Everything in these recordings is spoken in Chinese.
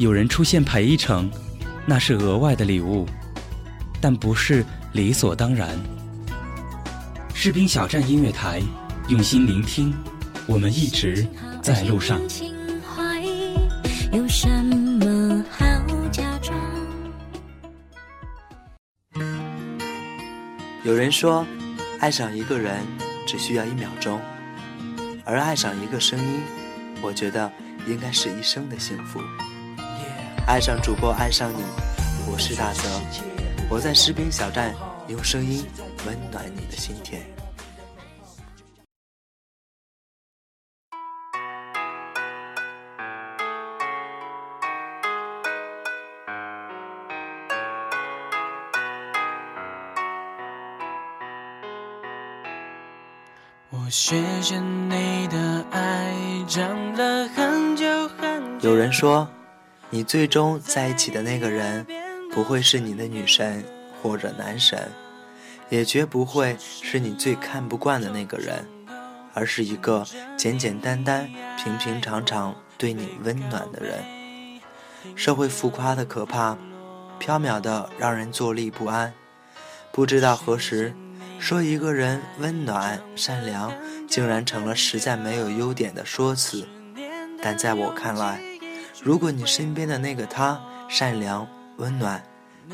有人出现陪一程，那是额外的礼物，但不是理所当然。”士兵小站音乐台，用心聆听，我们一直在路上。有什么好假装？有人说，爱上一个人只需要一秒钟，而爱上一个声音，我觉得应该是一生的幸福。爱上主播，爱上你，我是大泽，我在士兵小站用声音温暖你的心田。我学着你的爱长了很久很久。有人说，你最终在一起的那个人，不会是你的女神或者男神，也绝不会是你最看不惯的那个人，而是一个简简单单、平平常常对你温暖的人。社会浮夸的可怕，缥缈的让人坐立不安，不知道何时。说一个人温暖善良，竟然成了实在没有优点的说辞。但在我看来，如果你身边的那个他善良温暖，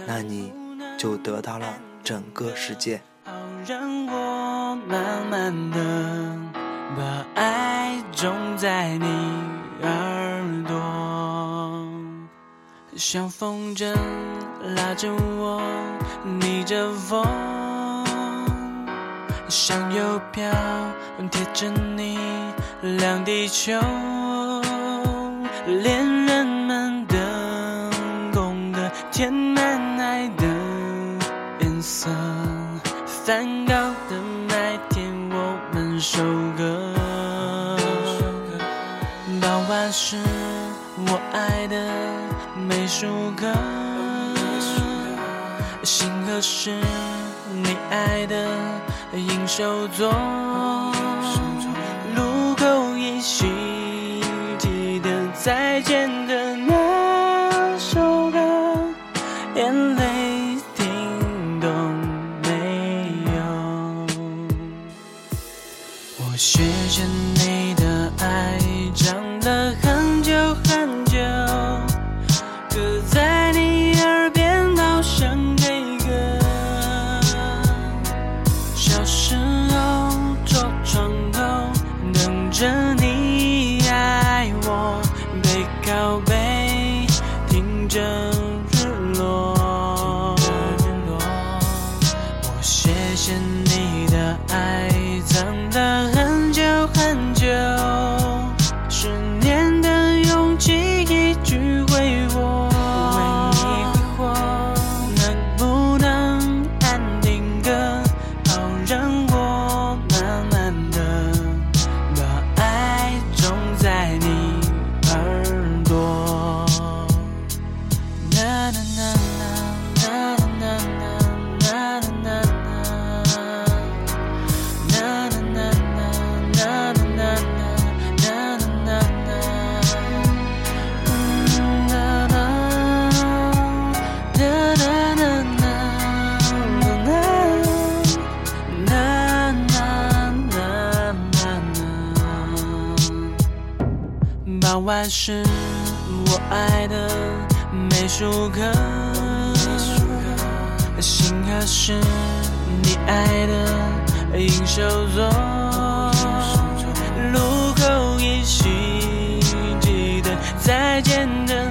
那你就得到了整个世界。让我慢慢的把爱种在你耳朵，像风筝拉着我逆着风。向右飘，贴着你，亮地球。恋人们等空的填满爱的颜色。梵高的麦田，我们收割。傍晚是我爱的美术课。星河是你爱的。应手作，再见是我爱的美术课，星河是你爱的映手座，路口依稀记得再见的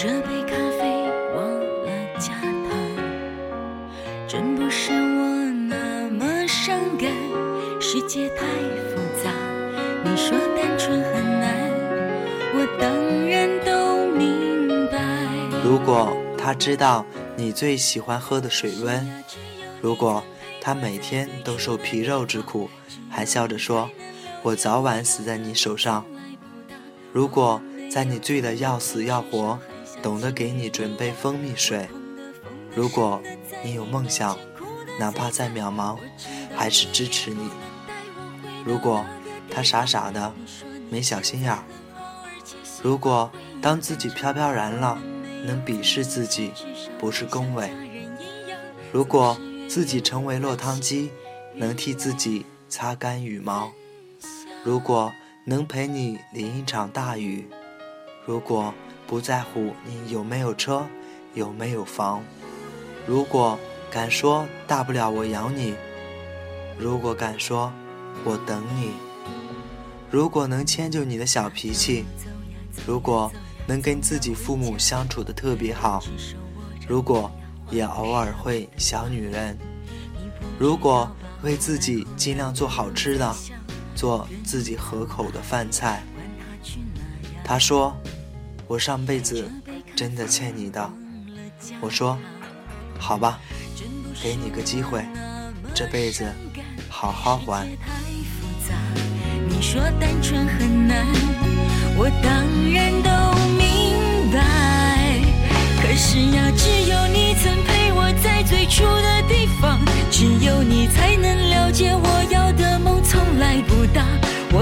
这杯咖啡忘了加糖，真不是我那么伤感，世界太复杂，你说单纯很难，我当然都明白。如果他知道你最喜欢喝的水温，如果他每天都受皮肉之苦，还笑着说：“我早晚死在你手上。”如果在你醉得要死要活，懂得给你准备蜂蜜水；如果你有梦想，哪怕再渺茫，还是支持你；如果他傻傻的，没小心眼儿；如果当自己飘飘然了，能鄙视自己，不是恭维；如果自己成为落汤鸡，能替自己擦干羽毛；如果能陪你淋一场大雨；如果不在乎你有没有车，有没有房；如果敢说大不了我养你；如果敢说我等你；如果能迁就你的小脾气；如果能跟自己父母相处的特别好；如果也偶尔会小女人；如果为自己尽量做好吃的，做自己合口的饭菜。他说：“我上辈子真的欠你的。”我说：“好吧，给你个机会，这辈子好好还。”你说单纯很难，我当然都明白。可是呀，只有你曾陪我在最初的地方，只有你才能了解我要的梦从。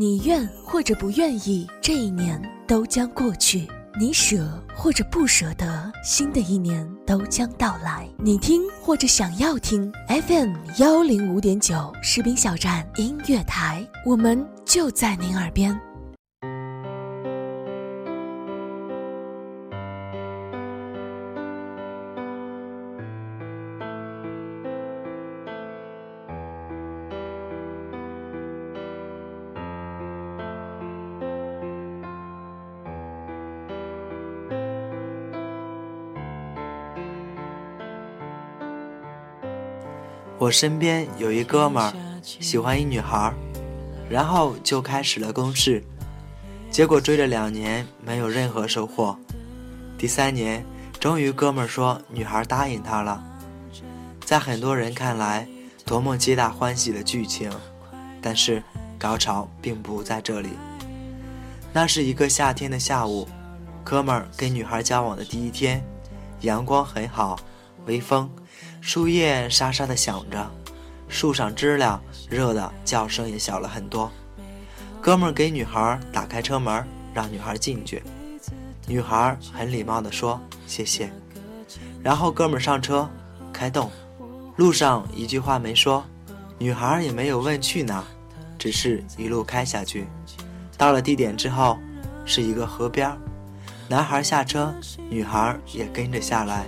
你愿或者不愿意，这一年都将过去；你舍或者不舍得，新的一年都将到来。你听或者想要听 FM 幺零五点九士兵小站音乐台，我们就在您耳边。我身边有一哥们儿喜欢一女孩儿，然后就开始了攻势，结果追了两年没有任何收获。第三年，终于哥们儿说女孩答应他了，在很多人看来，多么皆大欢喜的剧情，但是高潮并不在这里。那是一个夏天的下午，哥们儿跟女孩交往的第一天，阳光很好，微风。树叶沙沙的响着，树上知了热的叫声也小了很多。哥们儿给女孩打开车门，让女孩进去。女孩很礼貌地说谢谢，然后哥们儿上车开动，路上一句话没说，女孩也没有问去哪，只是一路开下去。到了地点之后，是一个河边，男孩下车，女孩也跟着下来。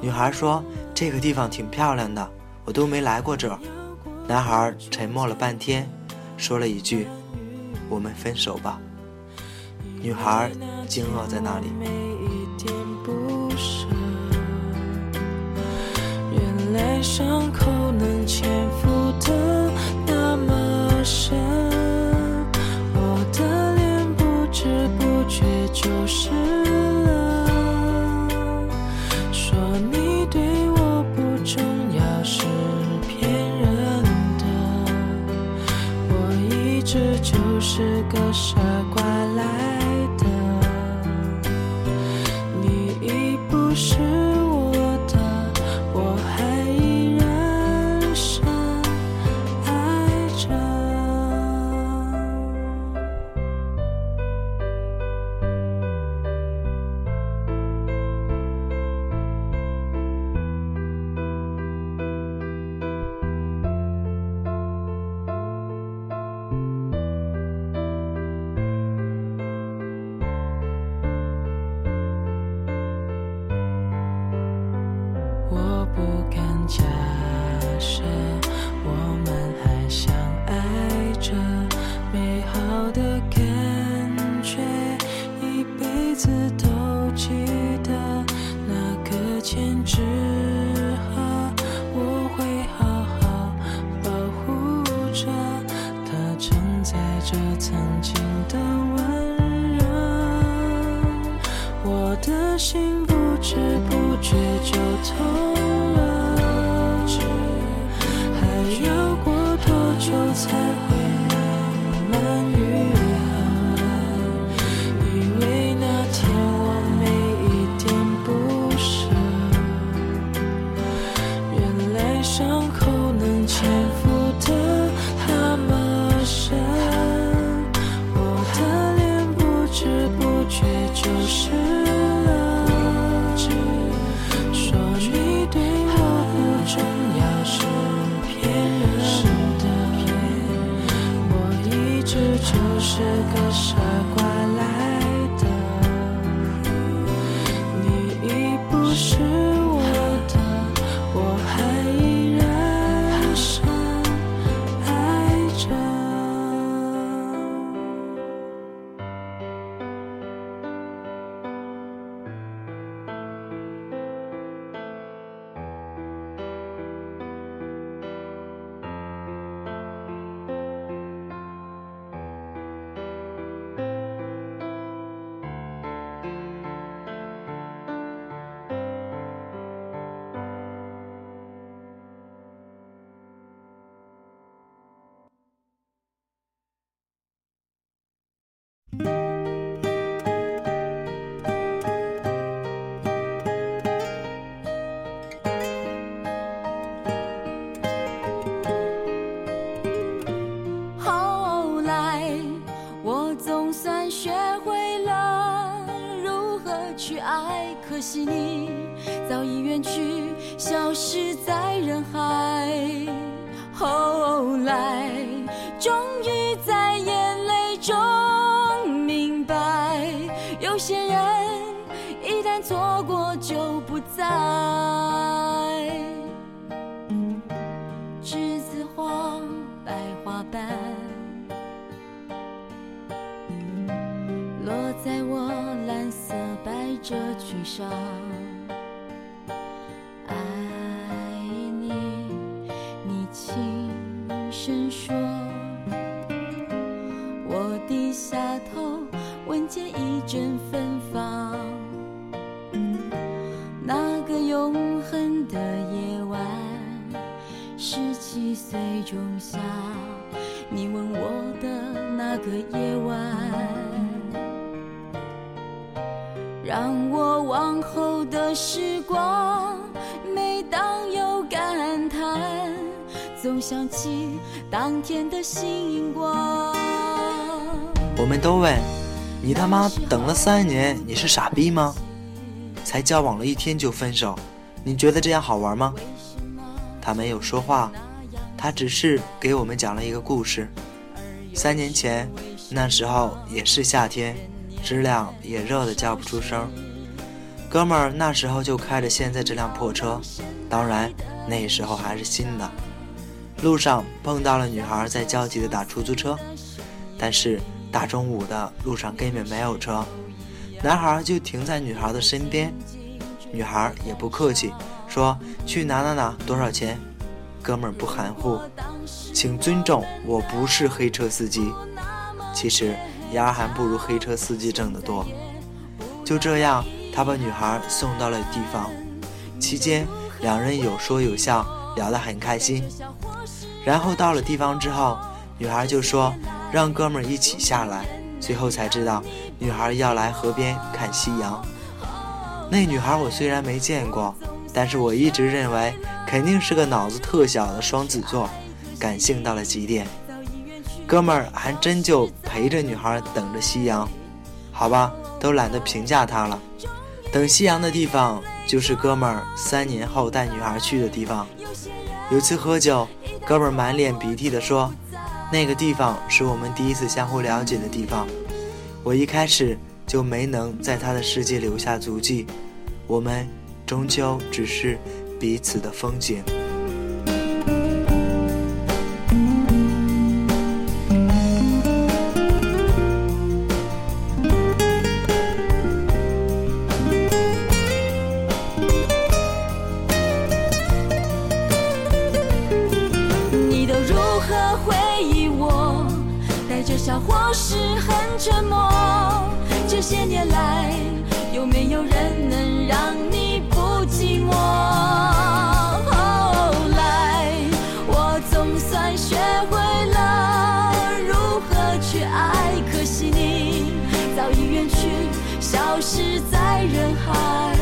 女孩说。这个地方挺漂亮的，我都没来过这儿。男孩沉默了半天，说了一句：“我们分手吧。”女孩惊愕在那里。原来伤口能潜伏的那么深，我的脸不知不觉就是是个傻瓜来的，你已不是假设我们还相爱着，却就是了知，说你对我不重要是骗人的，我一直就是个。声说。天的星光。我们都问你他妈等了三年，你是傻逼吗？才交往了一天就分手，你觉得这样好玩吗？他没有说话，他只是给我们讲了一个故事。三年前，那时候也是夏天，知了也热得叫不出声。哥们儿那时候就开着现在这辆破车，当然那时候还是新的。路上碰到了女孩在焦急地打出租车，但是大中午的路上根本没有车，男孩就停在女孩的身边，女孩也不客气。说去哪哪哪多少钱？哥们儿不含糊，请尊重，我不是黑车司机。其实丫还不如黑车司机挣得多。就这样，他把女孩送到了地方，期间两人有说有笑，聊得很开心。然后到了地方之后，女孩就说让哥们一起下来。最后才知道，女孩要来河边看夕阳。那女孩我虽然没见过。但是我一直认为肯定是个脑子特小的双子座，感性到了极点。哥们儿还真就陪着女孩等着夕阳，好吧，都懒得评价他了。等夕阳的地方就是哥们儿三年后带女孩去的地方。有次喝酒，哥们儿满脸鼻涕地说：“那个地方是我们第一次相互了解的地方。”我一开始就没能在他的世界留下足迹，我们。终究只是彼此的风景。可惜你早已远去，消失在人海。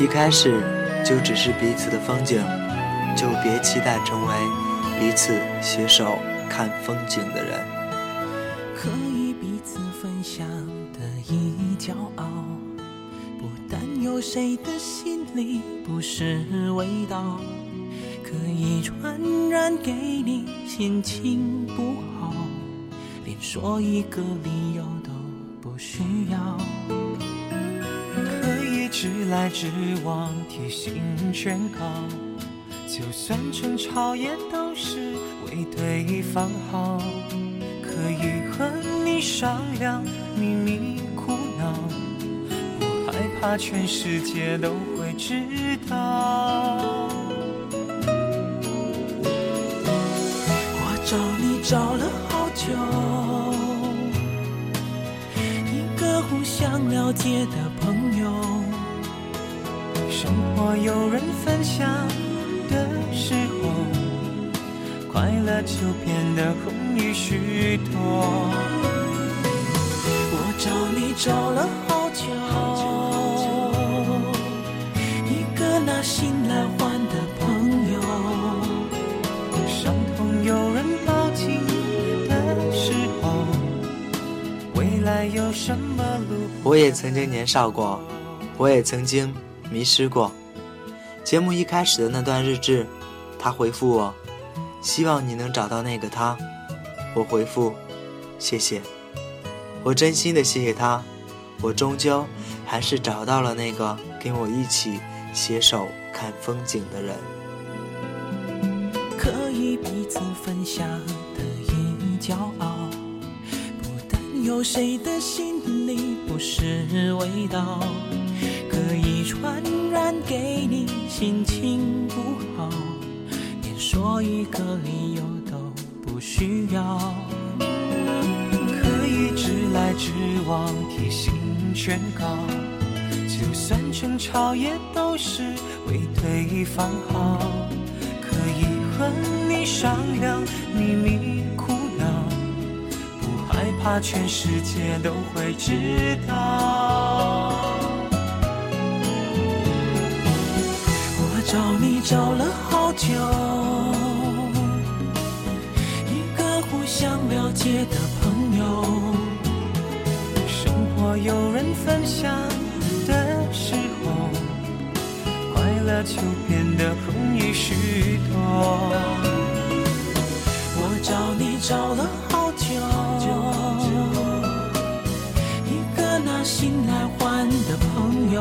一开始就只是彼此的风景，就别期待成为彼此携手看风景的人。可以彼此分享的一骄傲，不担忧谁的心里不是味道，可以传染给你心情不好，连说一个理由都不需要。直来直往，提心劝告，就算争吵也都是为对方好。可以和你商量，秘密苦恼，不害怕全世界都会知道。我找你找了好久，一个互相了解的。生活有人分享的时候，快乐就变得容易许多。我找你找了好久，一个拿心来换的朋友。伤痛有人抱紧的时候，未来有什么路？我也曾经年少过，我也曾经迷失过。节目一开始的那段日志，他回复我，希望你能找到那个他。我回复，谢谢。我真心的谢谢他，我终究还是找到了那个跟我一起携手看风景的人。可以彼此分享的一骄傲，不担忧谁的心里不是味道，可以传染给你心情不好，连说一个理由都不需要。可以直来直往，提心劝告，就算争吵也都是为对方好。可以和你商量秘密苦恼，不害怕全世界都会知道。找了好久，一个互相了解的朋友。生活有人分享的时候，快乐就变得容易许多。我找你找了好久，一个拿心来换的朋友。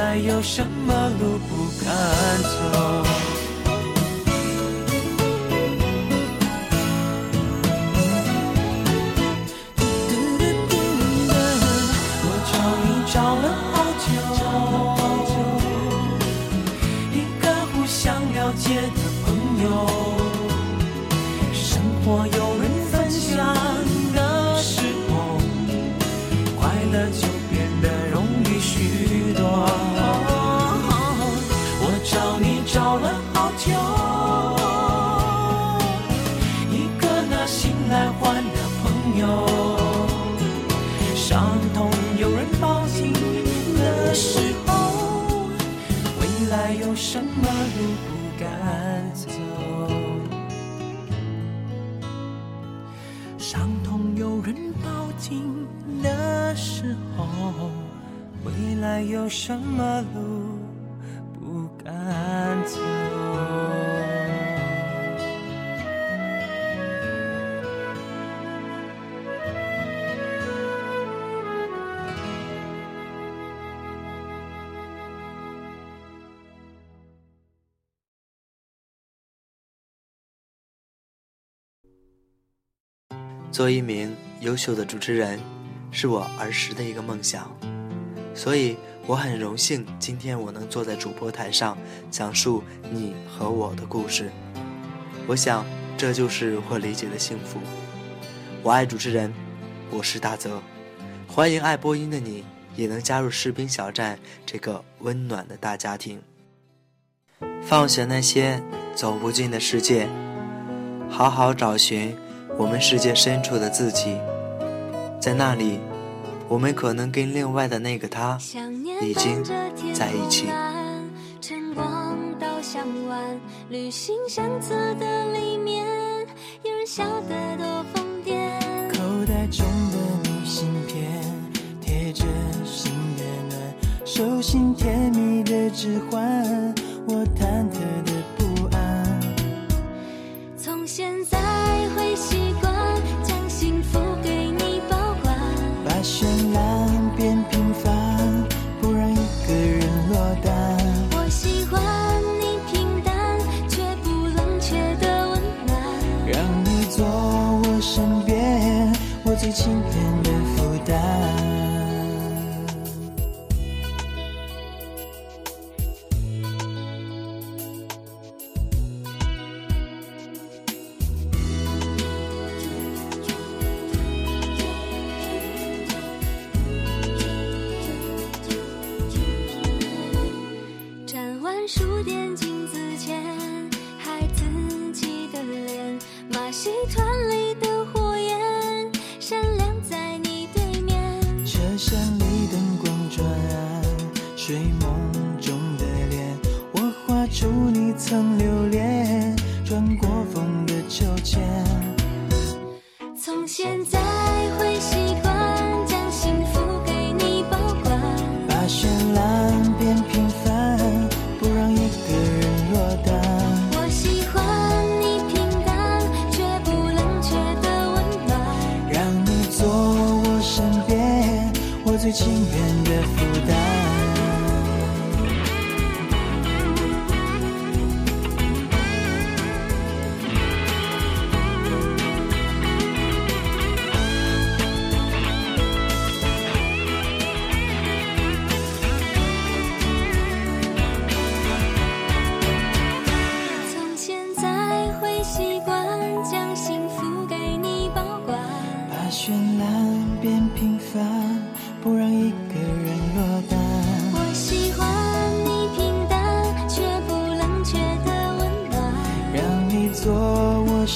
还有什么路不敢走？候，未来有什么路不敢走？做一名优秀的主持人，是我儿时的一个梦想，所以我很荣幸今天我能坐在主播台上讲述你和我的故事。我想这就是我理解的幸福。我爱主持人，我是大泽，欢迎爱播音的你也能加入士兵小站这个温暖的大家庭。放下那些走不进的世界，好好找寻。我们世界深处的自己，在那里，我们可能跟另外的那个他已经在一起。晨光到向晚，旅行相册的里面，有人笑得多疯癫。口袋中的明信片，贴着心的暖，手心甜蜜的指环，我忐忑的中的脸，我画出你曾留恋，穿过风的秋千。从现在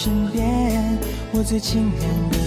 身边我最亲爱的